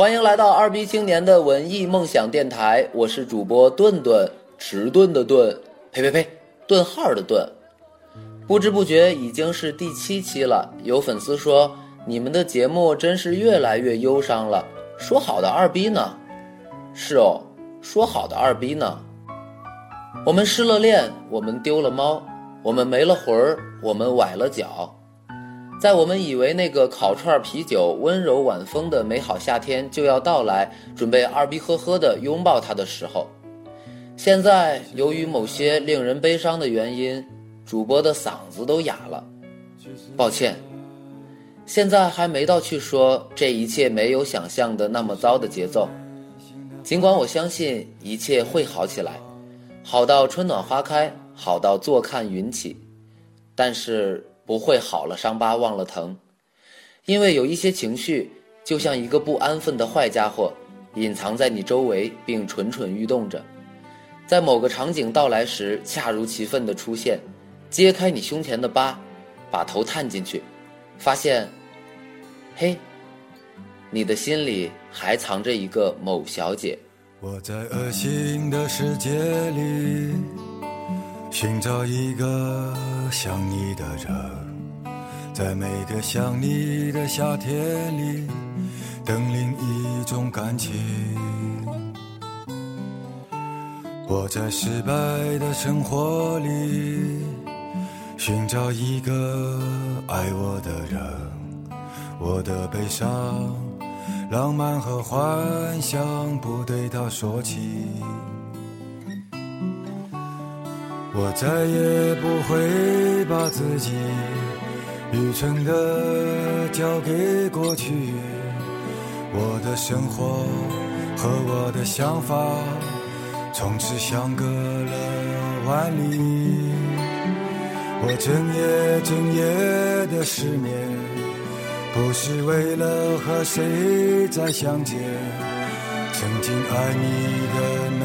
欢迎来到二逼青年的文艺梦想电台，我是主播顿顿，迟钝的钝，呸呸呸，顿号的顿。不知不觉已经是第七期了，有粉丝说你们的节目真是越来越忧伤了。说好的二逼呢？是哦，说好的二逼呢？我们失了恋，我们丢了猫，我们没了魂儿，我们崴了脚。在我们以为那个烤串啤酒、温柔晚风的美好夏天就要到来，准备二逼呵呵的拥抱它的时候，现在由于某些令人悲伤的原因，主播的嗓子都哑了。抱歉，现在还没到去说这一切没有想象的那么糟的节奏。尽管我相信一切会好起来，好到春暖花开，好到坐看云起，但是。不会好了，伤疤忘了疼，因为有一些情绪，就像一个不安分的坏家伙，隐藏在你周围，并蠢蠢欲动着，在某个场景到来时，恰如其分的出现，揭开你胸前的疤，把头探进去，发现，嘿，你的心里还藏着一个某小姐。我在恶心的世界里。寻找一个想你的人，在每个想你的夏天里，等另一种感情。我在失败的生活里，寻找一个爱我的人，我的悲伤、浪漫和幻想不对他说起。我再也不会把自己愚蠢的交给过去，我的生活和我的想法从此相隔了万里。我整夜整夜的失眠，不是为了和谁再相见，曾经爱你的每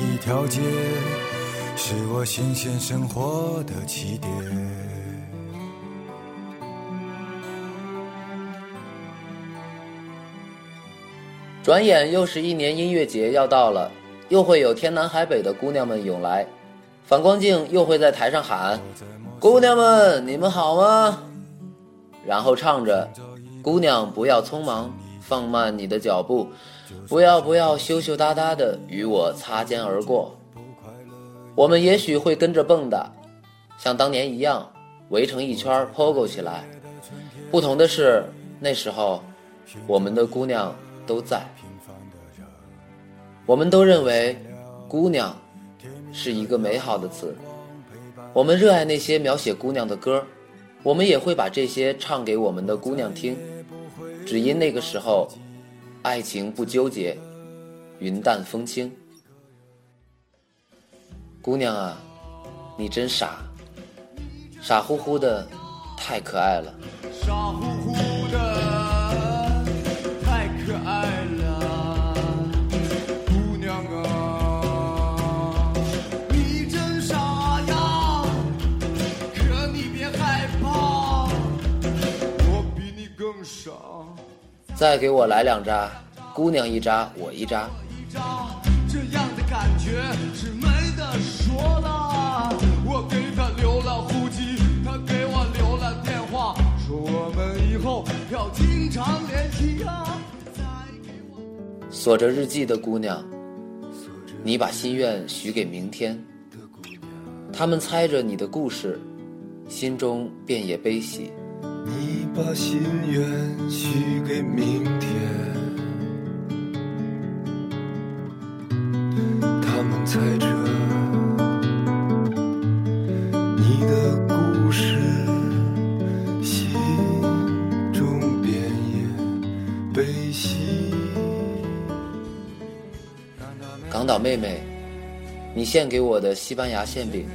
一条街。是我新鲜生活的起点。转眼又是一年音乐节要到了，又会有天南海北的姑娘们涌来，反光镜又会在台上喊：“姑娘们，你们好吗？”然后唱着：“姑娘不要匆忙，放慢你的脚步，不要不要羞羞答答的与我擦肩而过。”我们也许会跟着蹦跶，像当年一样围成一圈 pogo 起来。不同的是，那时候我们的姑娘都在。我们都认为“姑娘”是一个美好的词。我们热爱那些描写姑娘的歌，我们也会把这些唱给我们的姑娘听。只因那个时候，爱情不纠结，云淡风轻。姑娘啊，你真傻，傻乎乎的，太可爱了。傻乎乎的，太可爱了。姑娘啊，你真傻呀，可你别害怕，我比你更傻。再给我来两扎，姑娘一扎，我一扎。这样的感觉是说的。我给他留了户籍，他给我留了电话，说我们以后要经常联系呀。锁着日记的姑娘，你把心愿许给明天。他们猜着你的故事，心中便也悲喜。你把心愿许给明天。他们猜着港岛妹妹，你献给我的西班牙馅饼，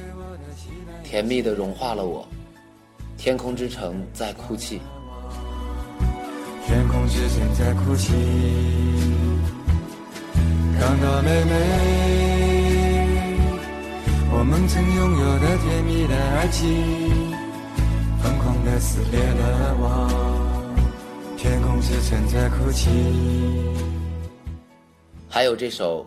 甜蜜的融化了我。天空之城在哭泣，天空之城在哭泣。港岛妹妹。我们曾拥有的甜蜜的爱情，疯狂的撕裂了我。天空之城在哭泣。还有这首《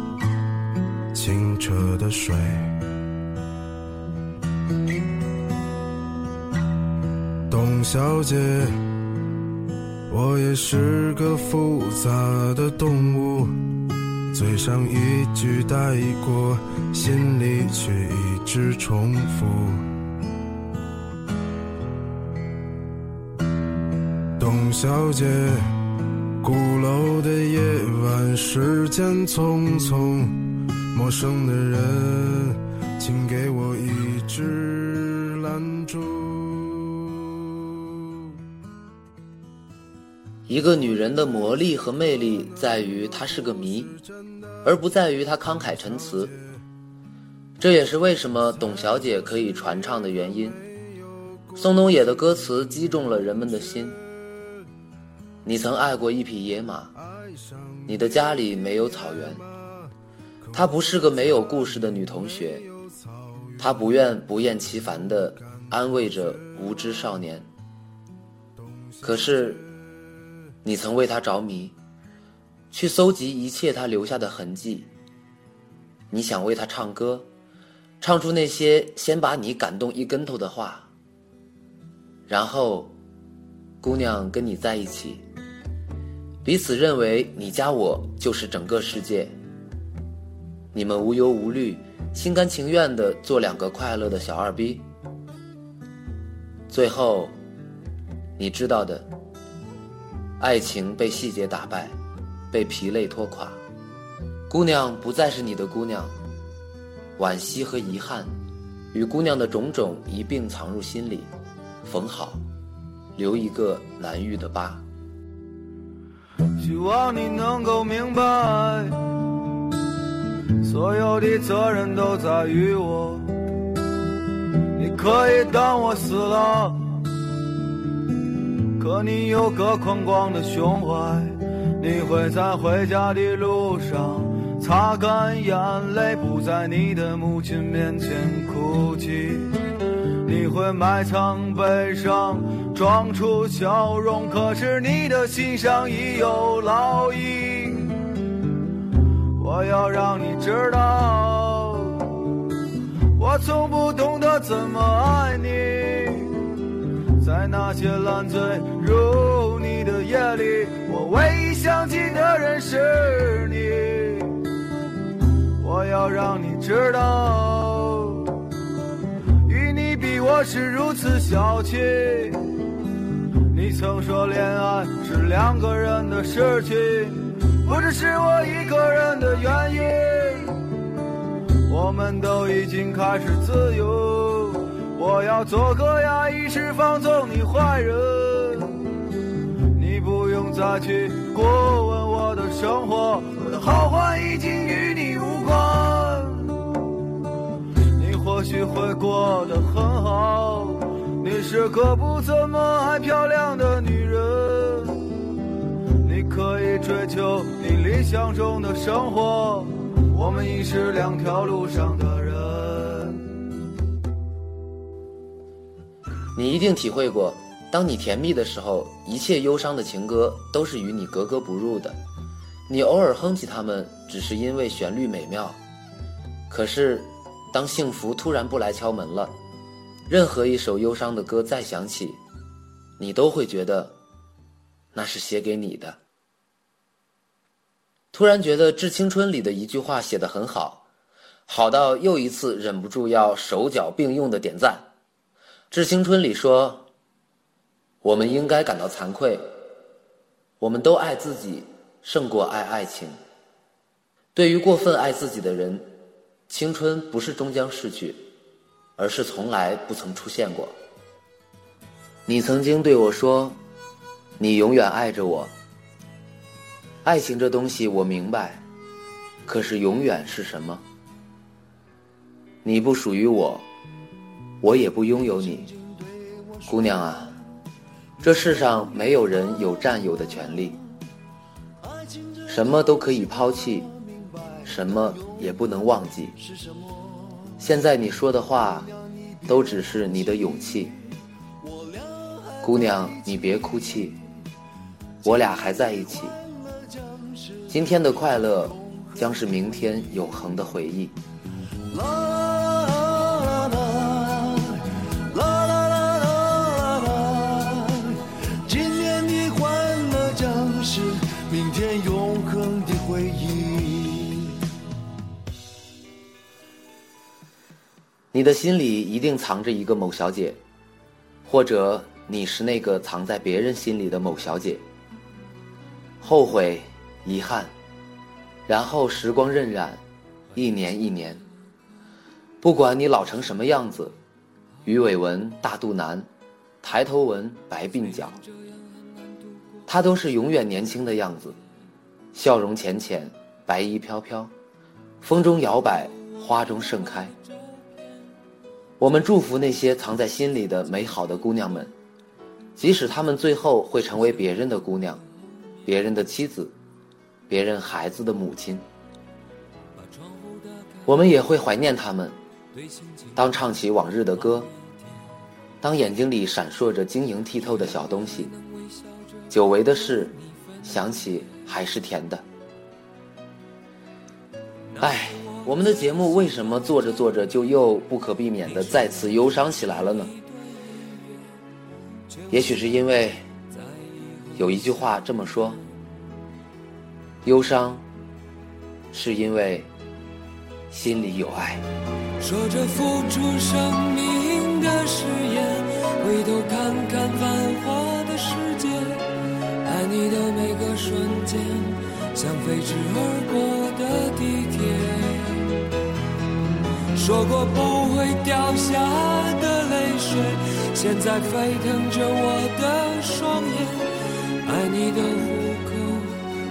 清澈的水。董小姐，我也是个复杂的动物，嘴上一句带过，心里却一直重复。董小姐，鼓楼的夜晚，时间匆匆，陌生的人，请给我一支蜡烛。一个女人的魔力和魅力在于她是个谜，而不在于她慷慨陈词。这也是为什么董小姐可以传唱的原因。宋冬野的歌词击中了人们的心。你曾爱过一匹野马，你的家里没有草原。她不是个没有故事的女同学，她不愿不厌其烦地安慰着无知少年。可是，你曾为她着迷，去搜集一切她留下的痕迹。你想为她唱歌，唱出那些先把你感动一跟头的话，然后，姑娘跟你在一起。彼此认为你加我就是整个世界。你们无忧无虑，心甘情愿的做两个快乐的小二逼。最后，你知道的，爱情被细节打败，被疲累拖垮，姑娘不再是你的姑娘。惋惜和遗憾，与姑娘的种种一并藏入心里，缝好，留一个难愈的疤。希望你能够明白，所有的责任都在于我。你可以当我死了，可你有个宽广的胸怀，你会在回家的路上擦干眼泪，不在你的母亲面前哭泣。你会埋藏悲伤，装出笑容，可是你的心上已有烙印。我要让你知道，我从不懂得怎么爱你。在那些烂醉如泥的夜里，我唯一想起的人是你。我要让你知道。与你比我是如此小气，你曾说恋爱是两个人的事情，不只是我一个人的原因。我们都已经开始自由，我要做个压抑释放纵你坏人，你不用再去过问我的生活，我的好坏已经与你无关。你或许会过得很好。你是个不怎么爱漂亮的女人，可以追求你理想中的生活。我们已是两条路上的人。你一定体会过，当你甜蜜的时候，一切忧伤的情歌都是与你格格不入的。你偶尔哼起它们，只是因为旋律美妙。可是。当幸福突然不来敲门了，任何一首忧伤的歌再响起，你都会觉得那是写给你的。突然觉得《致青春》里的一句话写得很好，好到又一次忍不住要手脚并用的点赞。《致青春》里说：“我们应该感到惭愧，我们都爱自己胜过爱爱情。对于过分爱自己的人。”青春不是终将逝去，而是从来不曾出现过。你曾经对我说：“你永远爱着我。”爱情这东西我明白，可是永远是什么？你不属于我，我也不拥有你，姑娘啊，这世上没有人有占有的权利，什么都可以抛弃，什么也不能忘记。现在你说的话，都只是你的勇气。姑娘，你别哭泣，我俩还在一起。今天的快乐将是明天永恒的回忆。你的心里一定藏着一个某小姐，或者你是那个藏在别人心里的某小姐。后悔。遗憾，然后时光荏苒，一年一年。不管你老成什么样子，鱼尾纹、大肚腩、抬头纹、白鬓角，他都是永远年轻的样子，笑容浅浅，白衣飘飘，风中摇摆，花中盛开。我们祝福那些藏在心里的美好的姑娘们，即使她们最后会成为别人的姑娘，别人的妻子。别人孩子的母亲，我们也会怀念他们。当唱起往日的歌，当眼睛里闪烁着晶莹剔透的小东西，久违的事，想起还是甜的。哎，我们的节目为什么做着做着就又不可避免的再次忧伤起来了呢？也许是因为有一句话这么说。忧伤，是因为心里有爱。说着付出生命的誓言，回头看看繁华的世界，爱你的每个瞬间，像飞驰而过的地铁。说过不会掉下的泪水，现在沸腾着我的双眼，爱你的。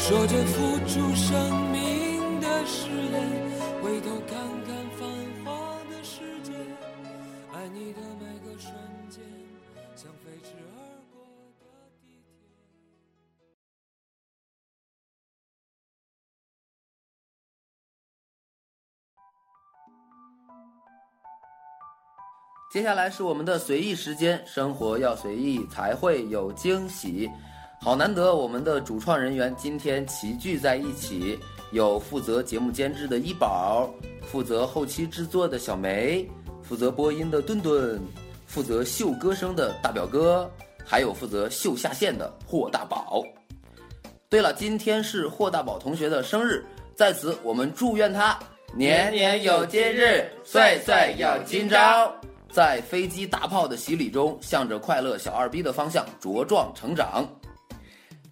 说着付出生命的誓言，回头看看繁华的世界，爱你的每个瞬间，像飞驰而过的地铁。接下来是我们的随意时间，生活要随意才会有惊喜。好难得，我们的主创人员今天齐聚在一起，有负责节目监制的一宝，负责后期制作的小梅，负责播音的顿顿，负责秀歌声的大表哥，还有负责秀下线的霍大宝。对了，今天是霍大宝同学的生日，在此我们祝愿他年年有今日，岁岁有今朝。在飞机大炮的洗礼中，向着快乐小二逼的方向茁壮成长。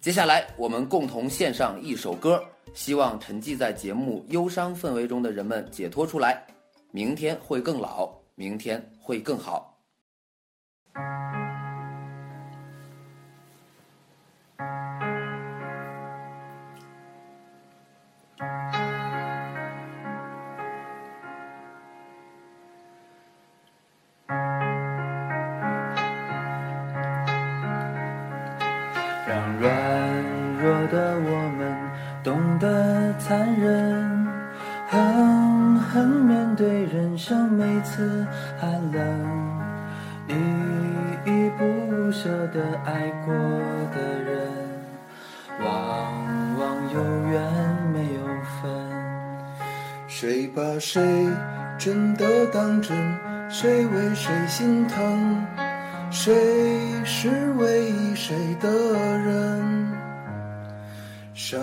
接下来，我们共同献上一首歌，希望沉寂在节目忧伤氛围中的人们解脱出来。明天会更老，明天会更好。让软弱的我们懂得残忍狠狠面对人生每次寒冷。依依不舍的爱过的人往往有缘没有分。谁把谁真的当真？谁为谁心疼？谁是唯一谁的人？伤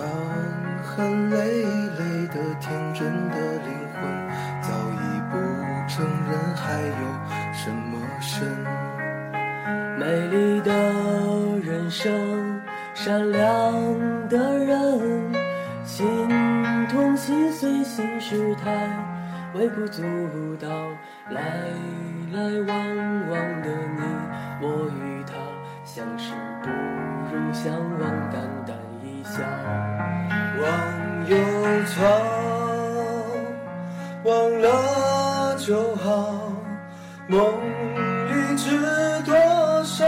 痕累累的天真的灵魂，早已不承认还有什么神。美丽的人生，善良的人，心痛心碎心事太微不足道，来来往往的你我与他，相识不如相忘，淡淡一笑。忘忧草，忘了就好。梦里知多少？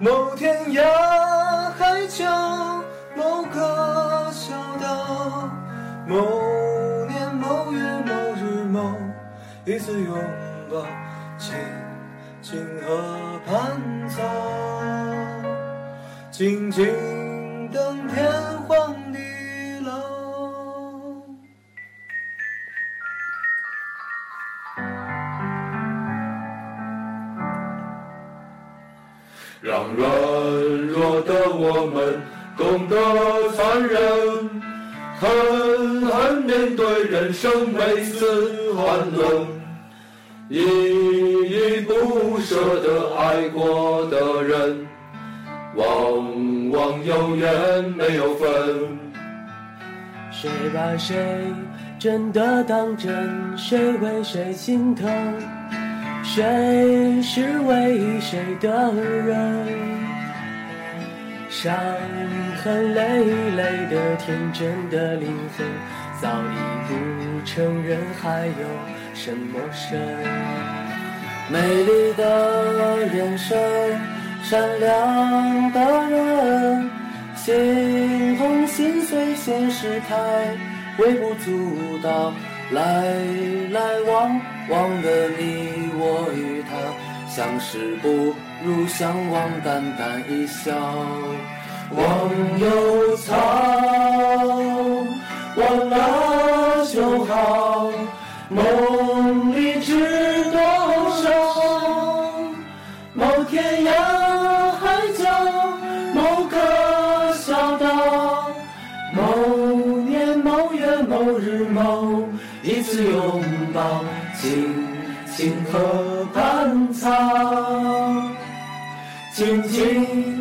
某天涯海角，某个小岛，某年某月某日某一次拥抱，星河畔草，静静等天荒地老。让软弱的我们懂得残忍，狠狠面对人生每次寒冷，一依不舍的爱过的人，往往有缘没有分。谁把谁真的当真？谁为谁心疼？谁是唯一谁的人？伤痕累累的天真的灵魂，早已不承认还有什么深。美丽的人生，善良的人，心痛心碎心事太微不足道，来来往往的你我与他，相识不如相忘，淡淡一笑。忘忧草，忘了就好，梦河畔草，静静